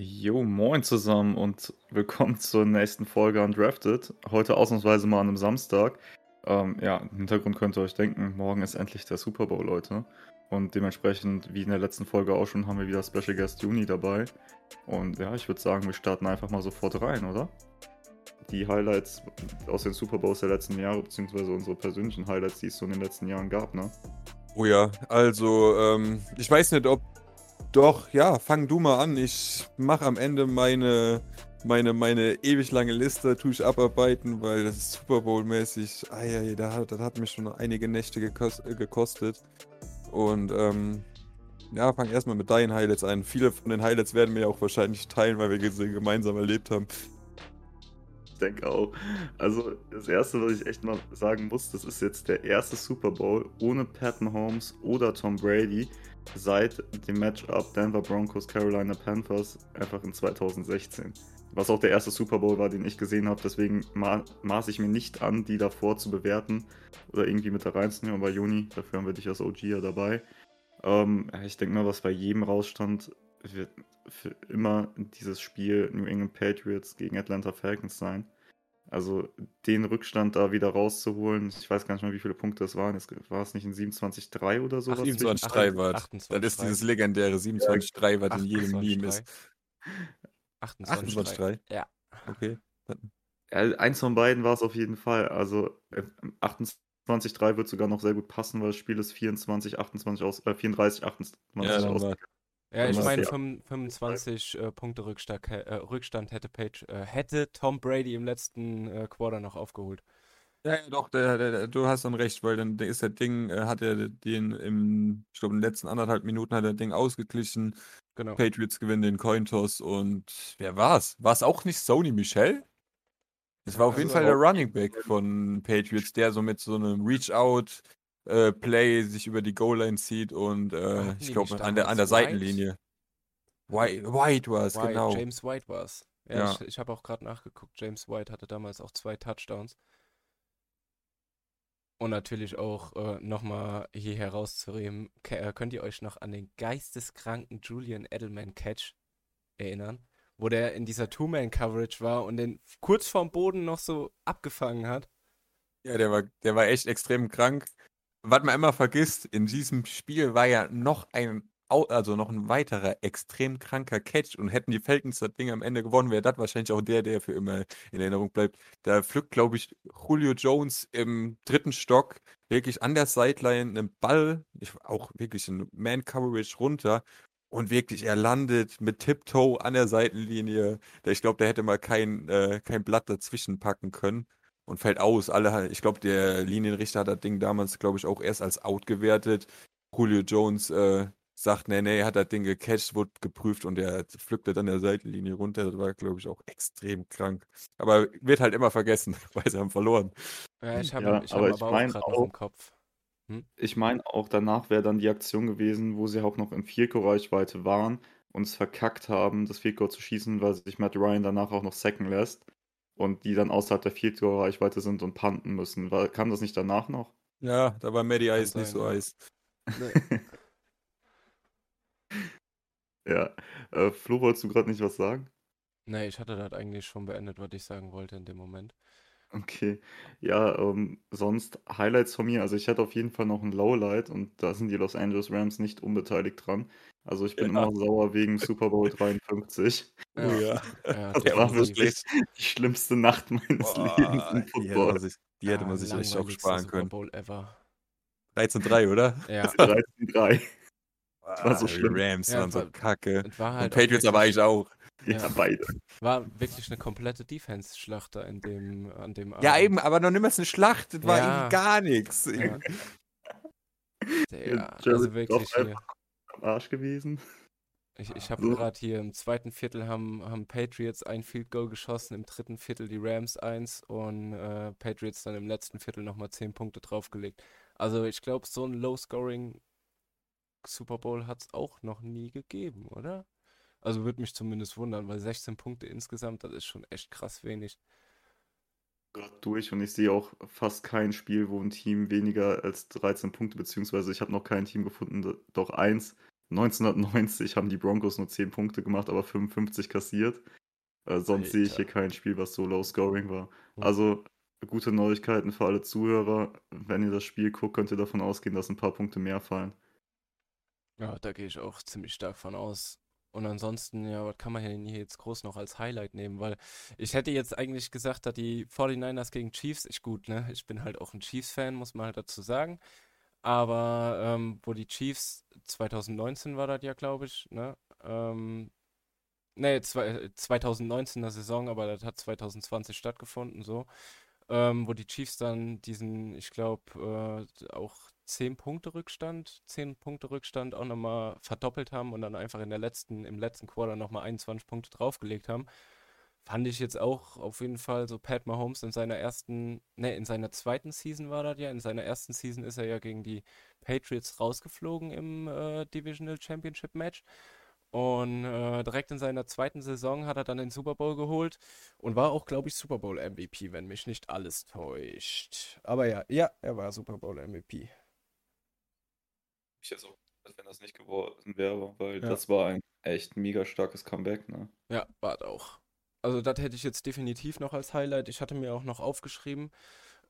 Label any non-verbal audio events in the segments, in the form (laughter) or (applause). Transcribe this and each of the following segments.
Jo, moin zusammen und willkommen zur nächsten Folge Undrafted. Heute ausnahmsweise mal an einem Samstag. Ähm, ja, im Hintergrund könnt ihr euch denken, morgen ist endlich der Super Bowl, Leute. Und dementsprechend, wie in der letzten Folge auch schon, haben wir wieder Special Guest Juni dabei. Und ja, ich würde sagen, wir starten einfach mal sofort rein, oder? Die Highlights aus den Super Bowls der letzten Jahre, beziehungsweise unsere persönlichen Highlights, die es so in den letzten Jahren gab, ne? Oh ja, also ähm, ich weiß nicht, ob doch, ja, fang du mal an. Ich mache am Ende meine, meine, meine ewig lange Liste, tue ich abarbeiten, weil das ist Super Bowl-mäßig. Ah ja, das hat, das hat mich schon einige Nächte gekos gekostet. Und ähm, ja, fang erstmal mit deinen Highlights an. Viele von den Highlights werden wir ja auch wahrscheinlich teilen, weil wir sie gemeinsam erlebt haben. Ich denke auch. Also, das erste, was ich echt mal sagen muss, das ist jetzt der erste Super Bowl ohne Pat Mahomes oder Tom Brady seit dem Matchup Denver Broncos Carolina Panthers einfach in 2016. Was auch der erste Super Bowl war, den ich gesehen habe. Deswegen ma maße ich mir nicht an, die davor zu bewerten oder irgendwie mit da reinzunehmen. Aber Juni, dafür haben wir dich als OG ja dabei. Ähm, ich denke mal, was bei jedem rausstand, wird für immer dieses Spiel New England Patriots gegen Atlanta Falcons sein. Also den Rückstand da wieder rauszuholen, ich weiß gar nicht mal, wie viele Punkte es waren. Jetzt war es nicht in 27-3 oder so? 27-3 war. Das ist dieses legendäre 27-3, was in jedem Meme ist. 28-3? Ja. Okay. Ja, eins von beiden war es auf jeden Fall. Also 28-3 äh, wird sogar noch sehr gut passen, weil das Spiel ist 24, 28 aus, äh, 34, 28 ja, aus. Ja, ich meine, 25 äh, Punkte Rückstand, äh, Rückstand hätte, Page, äh, hätte Tom Brady im letzten äh, Quarter noch aufgeholt. Ja, ja doch, der, der, der, du hast dann recht, weil dann ist der Ding, äh, hat er den im, ich glaube, in den letzten anderthalb Minuten hat er Ding ausgeglichen. Genau. Patriots gewinnen den Cointos und wer war's? War es auch nicht Sony Michel? Das war auf also jeden Fall der Running Back von Patriots, der so mit so einem Reach-Out äh, Play sich über die Goal-Line zieht und äh, ich glaube an der, an der Seitenlinie. White, White war es, genau. James White war es. Ja, ja, ich, ich habe auch gerade nachgeguckt. James White hatte damals auch zwei Touchdowns. Und natürlich auch äh, nochmal hier herauszuheben, äh, könnt ihr euch noch an den geisteskranken Julian Edelman Catch erinnern? Wo der in dieser Two-Man-Coverage war und den kurz vorm Boden noch so abgefangen hat. Ja, der war, der war echt extrem krank was man immer vergisst, in diesem Spiel war ja noch ein, also noch ein weiterer extrem kranker Catch und hätten die Falcons das Ding am Ende gewonnen, wäre das wahrscheinlich auch der, der für immer in Erinnerung bleibt. Da pflückt, glaube ich, Julio Jones im dritten Stock wirklich an der Sideline einen Ball, auch wirklich in Man-Coverage runter und wirklich, er landet mit Tiptoe an der Seitenlinie. Ich glaube, der hätte mal kein, äh, kein Blatt dazwischen packen können und fällt aus. Alle, ich glaube, der Linienrichter hat das Ding damals, glaube ich, auch erst als out gewertet. Julio Jones äh, sagt, nee, nee, hat das Ding gecatcht, wurde geprüft und der pflückte dann der Seitenlinie runter. Das war, glaube ich, auch extrem krank. Aber wird halt immer vergessen, (laughs) weil sie haben verloren. Ja, ich habe ja, ich hab aber, aber ich auch gerade im Kopf. Hm? Ich meine, auch danach wäre dann die Aktion gewesen, wo sie auch noch in Vierko-Reichweite waren und es verkackt haben, das Vierko zu schießen, weil sich Matt Ryan danach auch noch sacken lässt und die dann außerhalb der Field Reichweite sind und panten müssen. War, kam das nicht danach noch? Ja, da war Maddie Eis nicht so Eis. Nee. (laughs) ja. Äh, Flo, wolltest du gerade nicht was sagen? Nee, ich hatte das eigentlich schon beendet, was ich sagen wollte in dem Moment. Okay. Ja, ähm, sonst Highlights von mir. Also ich hätte auf jeden Fall noch ein Lowlight und da sind die Los Angeles Rams nicht unbeteiligt dran. Also ich bin ja. immer sauer wegen (laughs) Super Bowl 53. Oh ja. (laughs) ja das war wirklich die schlimmste Nacht meines Boah, Lebens im Football. Die hätte man sich, die hätte man sich echt auch sparen können. Super Bowl ever. 13-3, oder? Ja. (laughs) 13-3. Das war so schlimm. Die Rams ja, waren so kacke. Halt und Patriots aber eigentlich auch. Ja, ja, beide. War wirklich eine komplette Defense-Schlacht da in dem, an dem Abend. Ja, eben, aber noch niemals eine Schlacht. Das war ja. gar nichts. Ja. Der, also wirklich hier. am Arsch gewesen. Ich, ich habe so. gerade hier im zweiten Viertel haben, haben Patriots ein Field Goal geschossen, im dritten Viertel die Rams eins und äh, Patriots dann im letzten Viertel nochmal zehn Punkte draufgelegt. Also ich glaube, so ein Low-Scoring Super Bowl hat es auch noch nie gegeben, oder? Also würde mich zumindest wundern, weil 16 Punkte insgesamt, das ist schon echt krass wenig. Gerade durch und ich sehe auch fast kein Spiel, wo ein Team weniger als 13 Punkte, beziehungsweise ich habe noch kein Team gefunden, doch eins, 1990 haben die Broncos nur 10 Punkte gemacht, aber 55 kassiert. Äh, sonst sehe ich hier kein Spiel, was so low scoring war. Mhm. Also gute Neuigkeiten für alle Zuhörer. Wenn ihr das Spiel guckt, könnt ihr davon ausgehen, dass ein paar Punkte mehr fallen. Ja, da gehe ich auch ziemlich stark von aus. Und ansonsten, ja, was kann man hier jetzt groß noch als Highlight nehmen? Weil ich hätte jetzt eigentlich gesagt, dass die 49ers gegen Chiefs, ich gut, ne? Ich bin halt auch ein Chiefs-Fan, muss man halt dazu sagen. Aber ähm, wo die Chiefs 2019 war das ja, glaube ich, ne? Ähm, ne, zwei, 2019er Saison, aber das hat 2020 stattgefunden, so. Ähm, wo die Chiefs dann diesen, ich glaube, äh, auch 10 Punkte Rückstand, 10 Punkte Rückstand auch nochmal verdoppelt haben und dann einfach in der letzten, im letzten Quarter nochmal 21 Punkte draufgelegt haben. Fand ich jetzt auch auf jeden Fall so Pat Mahomes in seiner ersten, ne, in seiner zweiten Season war das ja. In seiner ersten Season ist er ja gegen die Patriots rausgeflogen im äh, Divisional Championship Match. Und äh, direkt in seiner zweiten Saison hat er dann den Super Bowl geholt und war auch, glaube ich, Super Bowl MVP, wenn mich nicht alles täuscht. Aber ja, ja, er war Super Bowl MVP. Ich jetzt auch, wenn das nicht geworden wäre, weil Ja. das war ein echt mega starkes Comeback, ne? Ja, war es auch. Also das hätte ich jetzt definitiv noch als Highlight. Ich hatte mir auch noch aufgeschrieben,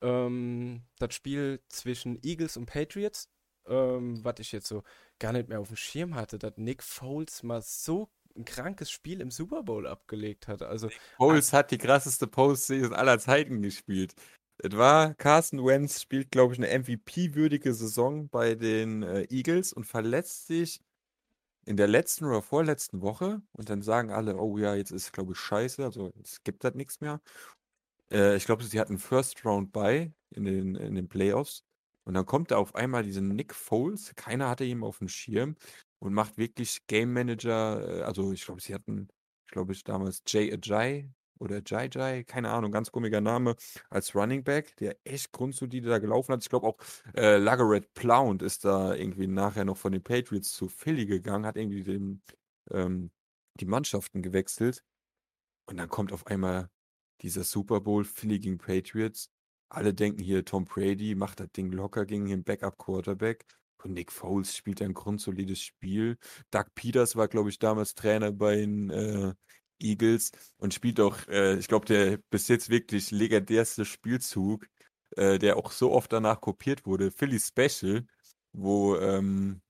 ähm, das Spiel zwischen Eagles und Patriots, ähm, was ich jetzt so gar nicht mehr auf dem Schirm hatte, dass Nick Foles mal so ein krankes Spiel im Super Bowl abgelegt hat. Also Foles hat die krasseste Postseason aller Zeiten gespielt. Es war, Carson Wentz spielt, glaube ich, eine MVP-würdige Saison bei den äh, Eagles und verletzt sich in der letzten oder vorletzten Woche und dann sagen alle, oh ja, jetzt ist, glaube ich, scheiße, also es gibt halt nichts mehr. Äh, ich glaube, sie hatten First Round bei in den, in den Playoffs und dann kommt da auf einmal dieser Nick Foles, keiner hatte ihn auf dem Schirm und macht wirklich Game Manager, äh, also ich glaube, sie hatten, glaube, ich damals Jay Ajay oder Jai Jai, keine Ahnung, ganz komischer Name, als Running Back, der echt grundsolide da gelaufen hat. Ich glaube auch äh, Lagaret Plount ist da irgendwie nachher noch von den Patriots zu Philly gegangen, hat irgendwie den, ähm, die Mannschaften gewechselt. Und dann kommt auf einmal dieser Super Bowl Philly gegen Patriots. Alle denken hier, Tom Brady macht das Ding locker gegen den Backup-Quarterback. Und Nick Foles spielt ein grundsolides Spiel. Doug Peters war, glaube ich, damals Trainer bei den äh, Eagles und spielt auch, äh, ich glaube, der bis jetzt wirklich legendärste Spielzug, äh, der auch so oft danach kopiert wurde, Philly Special, wo ähm,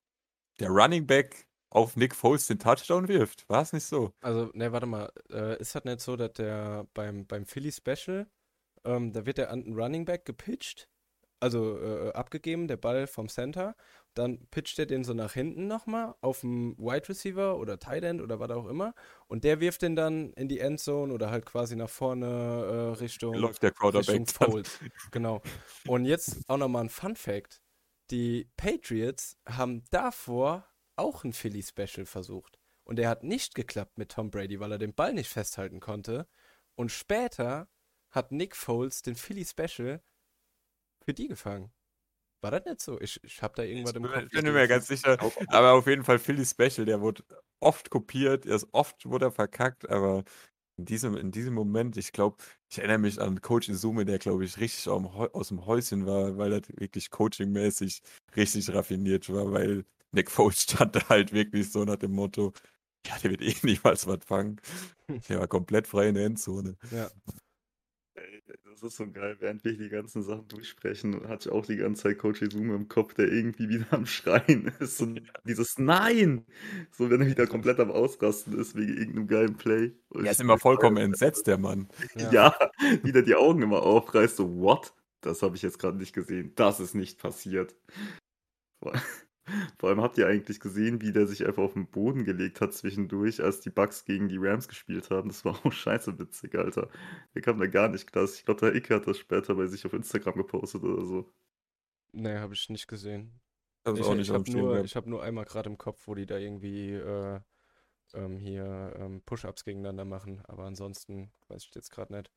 der Running Back auf Nick Foles den Touchdown wirft. War es nicht so? Also, ne, warte mal. Äh, ist das nicht so, dass der beim, beim Philly Special, ähm, da wird der an den Running Back gepitcht, also äh, abgegeben, der Ball vom Center. Dann pitcht er den so nach hinten nochmal auf den Wide Receiver oder Tight End oder was auch immer. Und der wirft den dann in die Endzone oder halt quasi nach vorne äh, Richtung, Läuft der Quarterback. Genau. Und jetzt auch nochmal ein Fun Fact. Die Patriots haben davor auch ein Philly Special versucht. Und der hat nicht geklappt mit Tom Brady, weil er den Ball nicht festhalten konnte. Und später hat Nick Foles den Philly Special für die gefangen. War das nicht so? Ich, ich habe da irgendwas im Ich Kopf. bin mir ganz sicher, (laughs) aber auf jeden Fall Philly Special, der wurde oft kopiert, er ist oft wurde er verkackt, aber in diesem, in diesem Moment, ich glaube, ich erinnere mich an Coach Izume, der, glaube ich, richtig aus dem, Häu- aus dem Häuschen war, weil er wirklich coachingmäßig richtig raffiniert war, weil Nick Foles stand da halt wirklich so nach dem Motto, ja, der wird eh (laughs) niemals was fangen. (laughs) Der war komplett frei in der Endzone. Ja. Das ist so geil, während wir die ganzen Sachen durchsprechen, hatte ich auch die ganze Zeit Coach Izume im Kopf, der irgendwie wieder am Schreien (laughs) ist. Und dieses Nein! So, wenn er wieder komplett am Ausrasten ist wegen irgendeinem geilen Play. Und Er ich- ist immer vollkommen (laughs) entsetzt, der Mann. Ja. Ja, wieder die Augen immer aufreißt, so, what? Das habe ich jetzt gerade nicht gesehen. Das ist nicht passiert. Vor, allem habt ihr eigentlich gesehen, wie der sich einfach auf den Boden gelegt hat zwischendurch, als die Bucks gegen die Rams gespielt haben. Das war auch (laughs) scheiße witzig, Alter. Der kam da gar nicht klar. Ich glaube, der Icke hat das später bei sich auf Instagram gepostet oder so. Nee, habe ich nicht gesehen. Ist Ich, auch ich nicht auf habe nur, ich hab nur einmal gerade im Kopf, wo die da irgendwie äh, ähm, hier ähm, Push-Ups gegeneinander machen. Aber ansonsten weiß ich jetzt gerade nicht.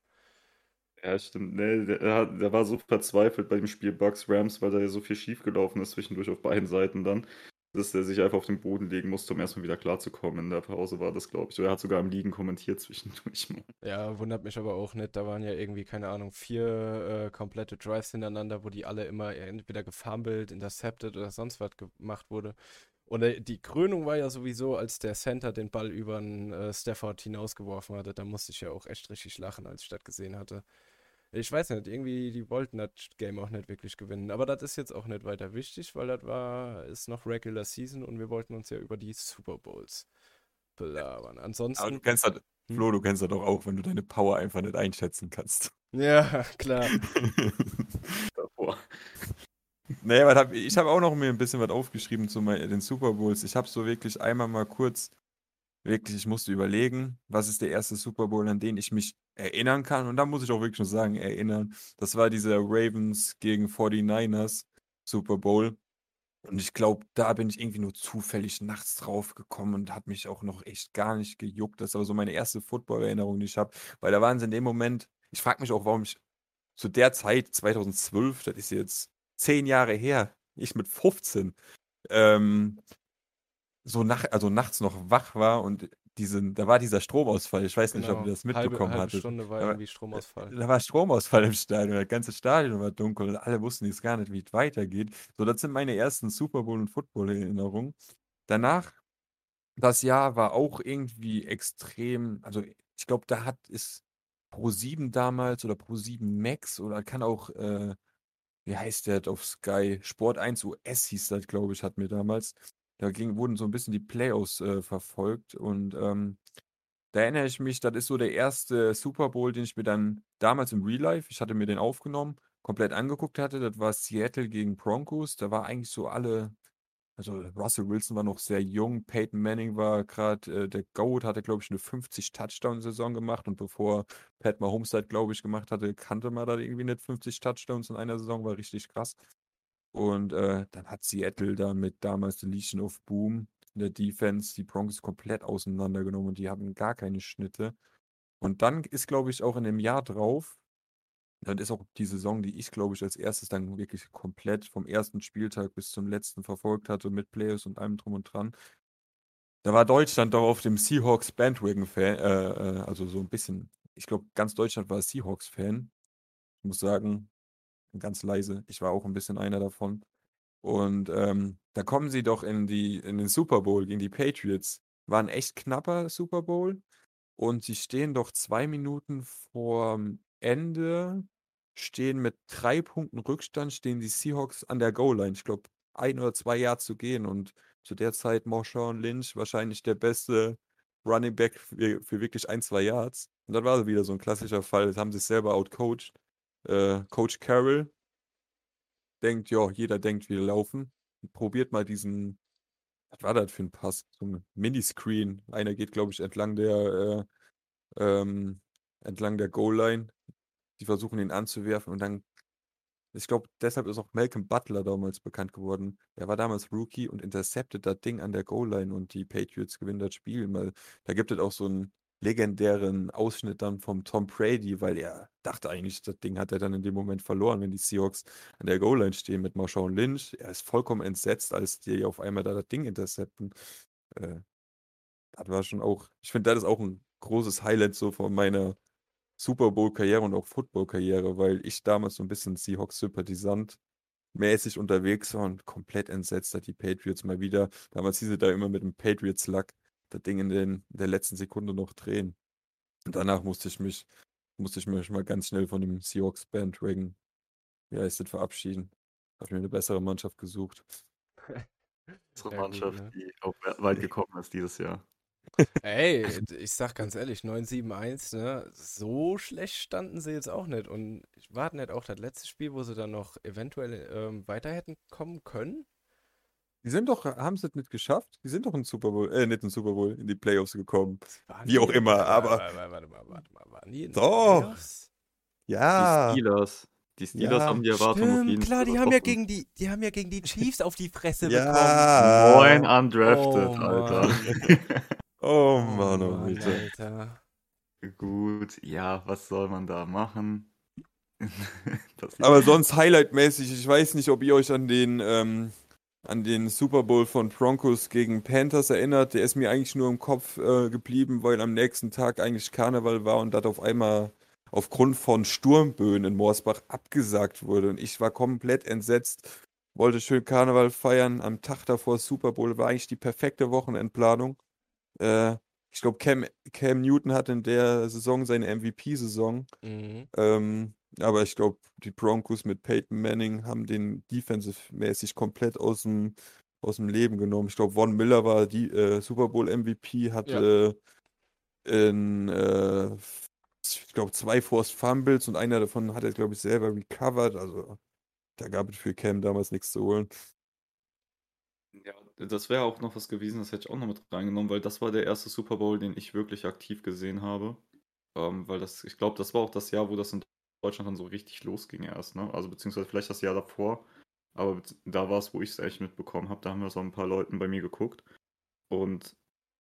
Ja, stimmt. Nee, der, er der war so verzweifelt bei dem Spiel Bucks Rams, weil da ja so viel schief gelaufen ist zwischendurch auf beiden Seiten dann, dass er sich einfach auf den Boden legen musste, um erstmal wieder klarzukommen. In der Pause war das, glaube ich. Oder er hat sogar im Liegen kommentiert zwischendurch mal. Ja, wundert mich aber auch nicht. Da waren ja irgendwie, keine Ahnung, vier äh, komplette Drives hintereinander, wo die alle immer entweder gefumbled, intercepted oder sonst was gemacht wurde. Und die Krönung war ja sowieso, als der Center den Ball über den äh, Stafford hinausgeworfen hatte. Da musste ich ja auch echt richtig lachen, als ich das gesehen hatte. Ich weiß nicht, irgendwie, die wollten das Game auch nicht wirklich gewinnen. Aber das ist jetzt auch nicht weiter wichtig, weil das war, ist noch Regular Season und wir wollten uns ja über die Super Bowls belabern. Ansonsten. Aber du kennst das, Hm? Flo, du kennst das doch auch, wenn du deine Power einfach nicht einschätzen kannst. (laughs) Ja, klar. davor. Naja, hab, ich habe auch noch mir ein bisschen was aufgeschrieben zu den Super Bowls. Ich habe so wirklich einmal mal kurz, wirklich, ich musste überlegen, was ist der erste Super Bowl, an den ich mich erinnern kann. Und da muss ich auch wirklich nur sagen, erinnern. Das war dieser Ravens gegen 49ers Super Bowl. Und ich glaube, da bin ich irgendwie nur zufällig nachts drauf gekommen und hat mich auch noch echt gar nicht gejuckt. Das ist aber so meine erste Football-Erinnerung, die ich habe. Weil da waren sie in dem Moment, ich frage mich auch, warum ich zu der Zeit, 2012, das ist jetzt zehn Jahre her, ich mit 15, ähm, so nach, also nachts noch wach war und diesen, da war dieser Stromausfall. Ich weiß nicht, ob Genau. ihr das halbe, mitbekommen hattet. Stunde war Aber- irgendwie Stromausfall. Da war Stromausfall im Stadion, das ganze Stadion war dunkel und alle wussten jetzt gar nicht, wie es weitergeht. So, das sind meine ersten Super Bowl- und Football-Erinnerungen. Danach, das Jahr war auch irgendwie extrem, also ich glaube, da hat es Pro7 damals oder Pro7 Max oder kann auch, äh, wie heißt der auf Sky? Sport 1 US hieß das, glaube ich, hat mir damals. Da ging, wurden so ein bisschen die Playoffs äh, verfolgt und ähm, da erinnere ich mich, das ist so der erste Super Bowl, den ich mir dann damals im Real Life, ich hatte mir den aufgenommen, komplett angeguckt hatte. Das war Seattle gegen Broncos. Da war eigentlich so alle, also Russell Wilson war noch sehr jung, Peyton Manning war gerade äh, der GOAT, hatte glaube ich eine 50-Touchdown-Saison gemacht und bevor Pat Mahomes das glaube ich gemacht hatte, kannte man da irgendwie nicht 50 Touchdowns in einer Saison, war richtig krass. Und äh, dann hat Seattle da mit damals der Legion of Boom in der Defense die Broncos komplett auseinandergenommen und die hatten gar keine Schnitte. Und dann ist, glaube ich, auch in dem Jahr drauf, dann ist auch die Saison, die ich, glaube ich, als erstes dann wirklich komplett vom ersten Spieltag bis zum letzten verfolgt hatte mit Playoffs und allem drum und dran. Da war Deutschland doch auf dem Seahawks Bandwagon-Fan, äh, äh, also so ein bisschen, ich glaube, ganz Deutschland war Seahawks-Fan. Ich muss sagen, ganz leise, ich war auch ein bisschen einer davon. Und ähm, da kommen sie doch in, die, in den Super Bowl gegen die Patriots. War ein echt knapper Super Bowl. Und sie stehen doch zwei Minuten vorm Ende, stehen mit drei Punkten Rückstand, stehen die Seahawks an der Goal-Line. Ich glaube, ein oder zwei Yards zu gehen. Und zu der Zeit Marshawn Lynch wahrscheinlich der beste Running Back für, für wirklich ein, zwei Yards. Und dann war wieder so ein klassischer Fall. Das haben sie selber outcoached. Äh, Coach Carroll denkt, ja, jeder denkt, wir laufen. Probiert mal diesen, was war das für ein Pass? So ein Miniscreen. Einer geht, glaube ich, entlang der, äh, ähm, entlang der Goal-Line. Die versuchen ihn anzuwerfen und dann, ich glaube, deshalb ist auch Malcolm Butler damals bekannt geworden. Er war damals Rookie und interceptet das Ding an der Goal-Line und die Patriots gewinnen das Spiel. Weil da gibt es auch so einen legendären Ausschnitt dann vom Tom Brady, weil er dachte eigentlich, das Ding hat er dann in dem Moment verloren, wenn die Seahawks an der Goal-Line stehen mit Marshawn Lynch. Er ist vollkommen entsetzt, als die auf einmal da das Ding intercepten. Äh, das war schon auch, ich finde, das ist auch ein großes Highlight so von meiner Super Bowl-Karriere und auch Football-Karriere, weil ich damals so ein bisschen Seahawks-Sympathisant mäßig unterwegs war und komplett entsetzt hat die Patriots mal wieder. Damals hieß es da immer mit dem Patriots-Luck das Ding in, den, in der letzten Sekunde noch drehen. Und danach musste ich mich, musste ich mich mal ganz schnell von dem Seahawks Bandwagon, wie heißt das, verabschieden. Habe mir eine bessere Mannschaft gesucht. (laughs) Unsere Mannschaft, ne? die auch weit gekommen ist dieses Jahr. Ey, (laughs) ich sag ganz ehrlich, 9-7-1, ne? So schlecht standen sie jetzt auch nicht. Und warten nicht auch das letzte Spiel, wo sie dann noch eventuell ähm, weiter hätten kommen können? Die sind doch, haben sie es nicht geschafft? Die sind doch in Super Bowl, äh, nicht in Super Bowl, in die Playoffs gekommen. Waren Wie auch immer, warte, aber- Warte, warte, warte mal, warte mal, waren die in Doch. Playoffs? Ja. Die Steelers. Die Steelers Ja, haben die Erwartung auf jeden Stimmt, klar, die haben ja gegen die, die haben ja gegen die (laughs) Chiefs auf die Fresse bekommen. Ja. Moin undrafted, Oh, Alter. (laughs) Oh Mann, oh Mann, bitte. Alter. Gut, ja, was soll man da machen? (laughs) Aber sonst highlightmäßig, ich weiß nicht, ob ihr euch an den, ähm, an den Super Bowl von Broncos gegen Panthers erinnert. Der ist mir eigentlich nur im Kopf äh, geblieben, weil am nächsten Tag eigentlich Karneval war und das auf einmal aufgrund von Sturmböen in Morsbach abgesagt wurde. Und ich war komplett entsetzt. wollte schön Karneval feiern. Am Tag davor Super Bowl war eigentlich die perfekte Wochenendplanung. Äh, ich glaube, Cam, Cam Newton hat in der Saison seine MVP-Saison. Mhm. Ähm, aber ich glaube, die Broncos mit Peyton Manning haben den defensive-mäßig komplett aus dem, aus dem Leben genommen. Ich glaube, Von Miller war die äh, Super Bowl MVP, hat Ja. in, äh, ich glaube, zwei Forced Fumbles und einer davon hat er, glaube ich, selber recovered. Also da gab es für Cam damals nichts zu holen. Ja, das wäre auch noch was gewesen, das hätte ich auch noch mit reingenommen, weil das war der erste Super Bowl, den ich wirklich aktiv gesehen habe. Ähm, weil das, ich glaube, das war auch das Jahr, wo das in Deutschland dann so richtig losging erst, ne? Also beziehungsweise vielleicht das Jahr davor. Aber da war es, wo ich es echt mitbekommen habe. Da haben wir so ein paar Leuten bei mir geguckt. Und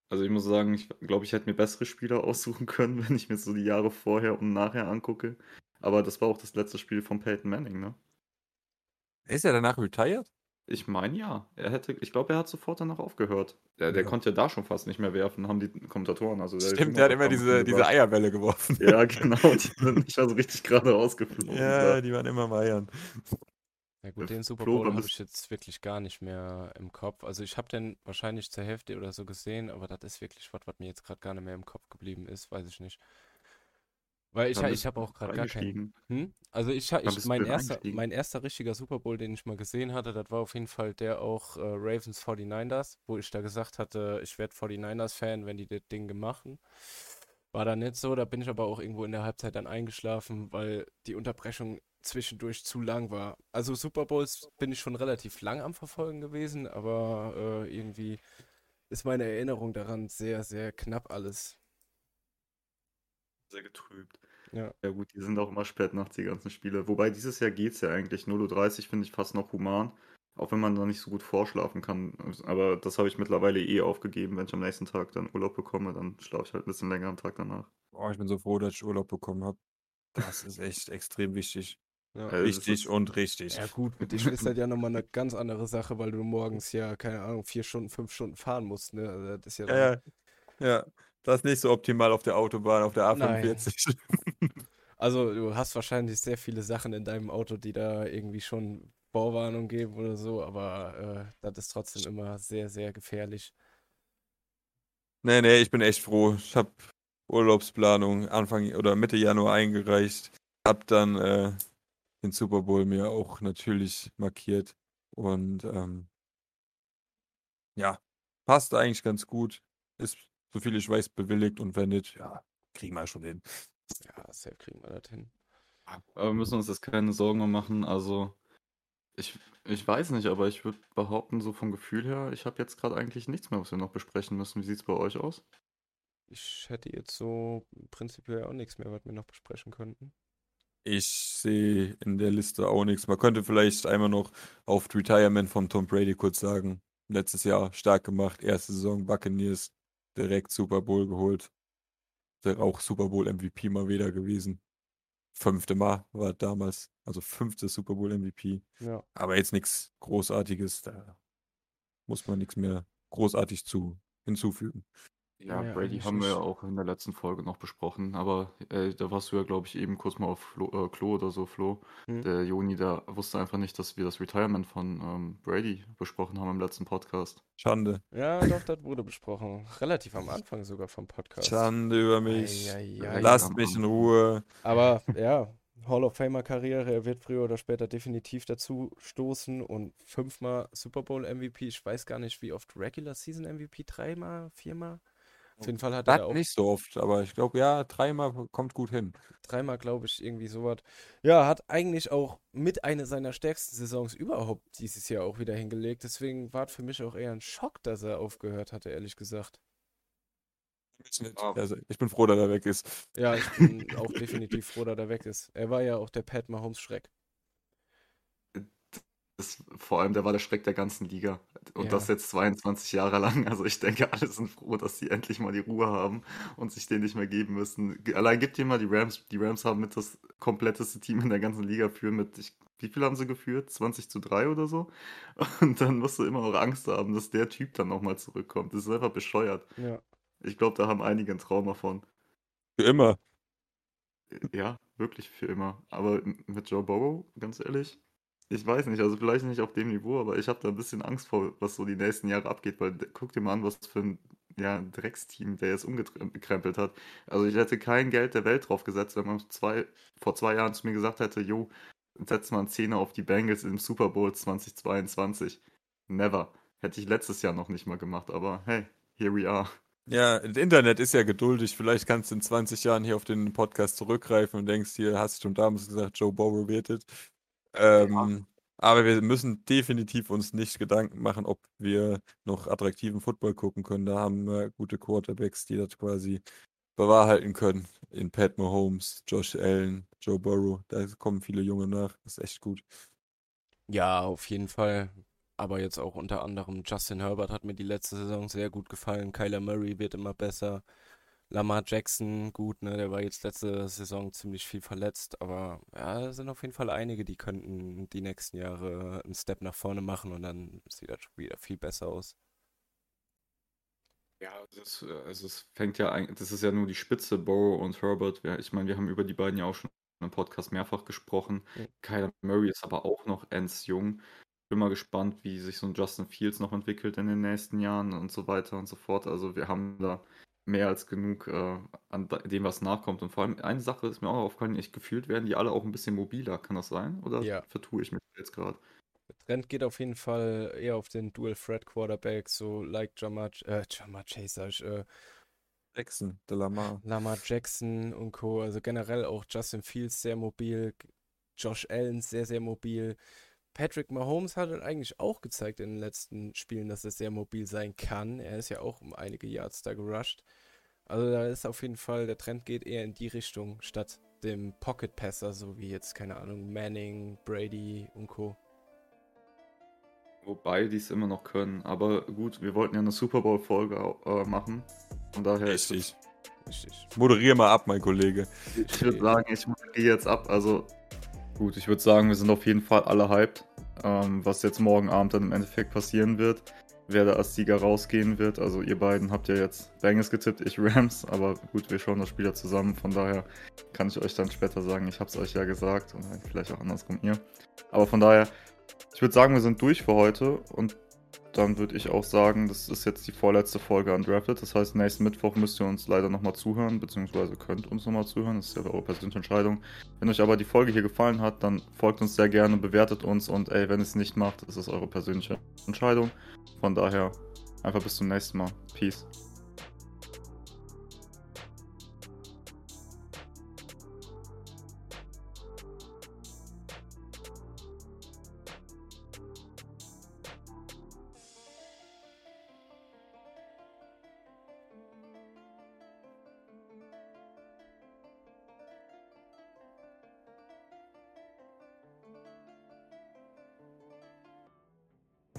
also ich muss sagen, ich glaube, ich hätte mir bessere Spieler (laughs) aussuchen können, wenn ich mir so die Jahre vorher und nachher angucke. Aber das war auch das letzte Spiel von Peyton Manning, ne? Ist er danach retired? Ich meine ja. Er hätte, ich glaube, er hat sofort danach aufgehört. Der, der Ja. konnte ja da schon fast nicht mehr werfen, haben die Kommentatoren. Also der Stimmt, der hat immer diese, diese Eierbälle geworfen. Ja, genau. Die sind nicht mal so richtig gerade ausgeflogen. Ja, die waren immer am Eiern. Ja gut, Äh, den Super Flo, Bowl habe ich jetzt wirklich gar nicht mehr im Kopf. Also ich habe den wahrscheinlich zur Hälfte oder so gesehen, aber das ist wirklich was, was mir jetzt gerade gar nicht mehr im Kopf geblieben ist, weiß ich nicht. Weil ich, ich habe auch gerade gar keinen. Hm? Also ich, ich mein erster, mein erster richtiger Super Bowl, den ich mal gesehen hatte, das war auf jeden Fall der auch äh, Ravens 49ers, wo ich da gesagt hatte, ich werde 49ers Fan, wenn die das Ding machen. War da nicht so, da bin ich aber auch irgendwo in der Halbzeit dann eingeschlafen, weil die Unterbrechung zwischendurch zu lang war. Also Super Bowls bin ich schon relativ lang am Verfolgen gewesen, aber äh, irgendwie ist meine Erinnerung daran sehr, sehr knapp alles. Sehr getrübt. Ja. Ja gut, die sind auch immer spät nachts, die ganzen Spiele. Wobei dieses Jahr geht es ja eigentlich. 0.30 Uhr finde ich fast noch human. Auch wenn man da nicht so gut vorschlafen kann. Aber das habe ich mittlerweile eh aufgegeben. Wenn ich am nächsten Tag dann Urlaub bekomme, dann schlafe ich halt ein bisschen länger am Tag danach. Boah, ich bin so froh, dass ich Urlaub bekommen habe. Das ist echt extrem wichtig. Ja. Wichtig ist- und richtig. Ja gut, für dich ist das ja nochmal eine ganz andere Sache, weil du morgens ja, keine Ahnung, vier Stunden, fünf Stunden fahren musst, ne? Also das ist ja, Ja, ja. Ja, das ist nicht so optimal auf der Autobahn, auf der Nein. A45. (laughs) Also du hast wahrscheinlich sehr viele Sachen in deinem Auto, die da irgendwie schon Vorwarnung geben oder so, aber äh, das ist trotzdem immer sehr, sehr gefährlich. Nee, nee, ich bin echt froh. Ich habe Urlaubsplanung Anfang oder Mitte Januar eingereicht. Hab dann äh, den Super Bowl mir auch natürlich markiert. Und ähm, ja, passt eigentlich ganz gut. Ist, soviel ich weiß, bewilligt und wenn nicht, ja, kriegen wir schon hin. Ja, safe kriegen wir das hin. Aber wir müssen uns jetzt keine Sorgen mehr machen. Also, ich, ich weiß nicht, aber ich würde behaupten, so vom Gefühl her, ich habe jetzt gerade eigentlich nichts mehr, was wir noch besprechen müssen. Wie sieht es bei euch aus? Ich hätte jetzt so prinzipiell auch nichts mehr, was wir noch besprechen könnten. Ich sehe in der Liste auch nichts. Man könnte vielleicht einmal noch auf Retirement von Tom Brady kurz sagen. Letztes Jahr stark gemacht, erste Saison Buccaneers, direkt Super Bowl geholt. Der auch Super Bowl MVP mal wieder gewesen. Fünfte Mal war damals, also fünfte Super Bowl MVP. Ja. Aber jetzt nichts Großartiges, da muss man nichts mehr großartig zu hinzufügen. Ja, Ja, Brady eigentlich haben wir ja nicht. auch in der letzten Folge noch besprochen, aber äh, da warst du ja, glaube ich, eben kurz mal auf Flo, äh, Klo oder so, Flo. Hm. Der Joni, der wusste einfach nicht, dass wir das Retirement von ähm, Brady besprochen haben im letzten Podcast. Schande. Ja, doch, das wurde besprochen. Relativ am Anfang sogar vom Podcast. Schande über mich. Eieiei. Lasst am mich in Anfang. Ruhe. Aber ja, Hall of Famer-Karriere, er wird früher oder später definitiv dazu stoßen und fünfmal Super Bowl MVP. Ich weiß gar nicht, wie oft Regular Season MVP, dreimal, viermal. Auf jeden Fall hat er da Das auch nicht so oft, aber ich glaube, ja, dreimal kommt gut hin. dreimal, glaube ich, irgendwie sowas. Ja, hat eigentlich auch mit einer seiner stärksten Saisons überhaupt dieses Jahr auch wieder hingelegt. Deswegen war es für mich auch eher ein Schock, dass er aufgehört hatte, ehrlich gesagt. Also, ich bin froh, dass er weg ist. Ja, ich bin auch definitiv froh, dass er weg ist. Er war ja auch der Pat Mahomes Schreck. Das, vor allem, der war der Schreck der ganzen Liga. Und Ja. das jetzt 22 Jahre lang. (laughs) Also ich denke, alle sind froh, dass sie endlich mal die Ruhe haben und sich den nicht mehr geben müssen. Allein gibt dir mal die Rams. Die Rams haben mit das kompletteste Team in der ganzen Liga führen mit, ich, wie viel haben sie geführt? 20 zu 3 oder so? (laughs) Und dann musst du immer auch Angst haben, dass der Typ dann nochmal zurückkommt. Das ist einfach bescheuert. Ja. Ich glaube, da haben einige ein Trauma von. Für immer. Ja, wirklich für immer. Aber mit Joe Burrow, ganz ehrlich, ich weiß nicht, also vielleicht nicht auf dem Niveau, aber ich habe da ein bisschen Angst vor, was so die nächsten Jahre abgeht, weil guck dir mal an, was für ein ja, Drecksteam der jetzt umgekrempelt hat. Also ich hätte kein Geld der Welt drauf gesetzt, wenn man zwei, vor zwei Jahren zu mir gesagt hätte, jo, setz mal einen Zehner auf die Bengals im Super Bowl 2022. Never. Hätte ich letztes Jahr noch nicht mal gemacht, aber hey, here we are. Ja, das Internet ist ja geduldig. Vielleicht kannst du in 20 Jahren hier auf den Podcast zurückgreifen und denkst, hier hast du schon damals gesagt, Joe Burrow wird. Ähm. Aber wir müssen definitiv uns nicht Gedanken machen, ob wir noch attraktiven Football gucken können. Da haben wir gute Quarterbacks, die das quasi bewahrheiten können. In Pat Mahomes, Josh Allen, Joe Burrow. Da kommen viele Junge nach. Das ist echt gut. Ja, auf jeden Fall. Aber jetzt auch unter anderem Justin Herbert hat mir die letzte Saison sehr gut gefallen. Kyler Murray wird immer besser. Lamar Jackson, gut, ne, der war jetzt letzte Saison ziemlich viel verletzt, aber ja, es sind auf jeden Fall einige, die könnten die nächsten Jahre einen Step nach vorne machen und dann sieht das wieder viel besser aus. Ja, das, also es fängt ja eigentlich, das ist ja nur die Spitze, Burrow und Herbert. Ich meine, wir haben über die beiden ja auch schon im Podcast mehrfach gesprochen. Ja. Kyler Murray ist aber auch noch ends jung. Bin mal gespannt, wie sich so ein Justin Fields noch entwickelt in den nächsten Jahren und so weiter und so fort. Also wir haben da mehr als genug äh, an dem, was nachkommt. Und vor allem eine Sache ist mir auch aufgefallen, ich gefühlt werden die alle auch ein bisschen mobiler. Kann das sein? Oder ja. vertue ich mich jetzt gerade? Trend geht auf jeden Fall eher auf den Dual Threat Quarterback, so like Jamar, äh, Jamar Chase, äh, Jackson, der Lamar. Lamar Jackson und Co. Also generell auch Justin Fields sehr mobil, Josh Allen sehr, sehr mobil. Patrick Mahomes hat eigentlich auch gezeigt in den letzten Spielen, dass er sehr mobil sein kann. Er ist ja auch um einige Yards da gerusht. Also da ist auf jeden Fall, der Trend geht eher in die Richtung, statt dem Pocket Passer, so wie jetzt, keine Ahnung, Manning, Brady und Co. Wobei die es immer noch können. Aber gut, wir wollten ja eine Super Bowl-Folge äh, machen. Von daher Richtig. ist Richtig. Moderiere mal ab, mein Kollege. Ich würde sagen, ich moderiere jetzt ab. Also gut, ich würde sagen, wir sind auf jeden Fall alle hyped. Ähm, was jetzt morgen Abend dann im Endeffekt passieren wird. Wer da als Sieger rausgehen wird. Also ihr beiden habt ja jetzt Bengals getippt, ich (laughs) Rams. Aber gut, wir schauen das Spiel ja zusammen. Von daher kann ich euch dann später sagen, ich habe es euch ja gesagt. Und vielleicht auch andersrum ihr. Aber von daher ich würde sagen, wir sind durch für heute und dann würde ich auch sagen, das ist jetzt die vorletzte Folge an Drafted. Das heißt, nächsten Mittwoch müsst ihr uns leider nochmal zuhören, beziehungsweise könnt uns nochmal zuhören. Das ist ja eure persönliche Entscheidung. Wenn euch aber die Folge hier gefallen hat, dann folgt uns sehr gerne, bewertet uns und ey, wenn es nicht macht, ist es eure persönliche Entscheidung. Von daher einfach bis zum nächsten Mal. Peace.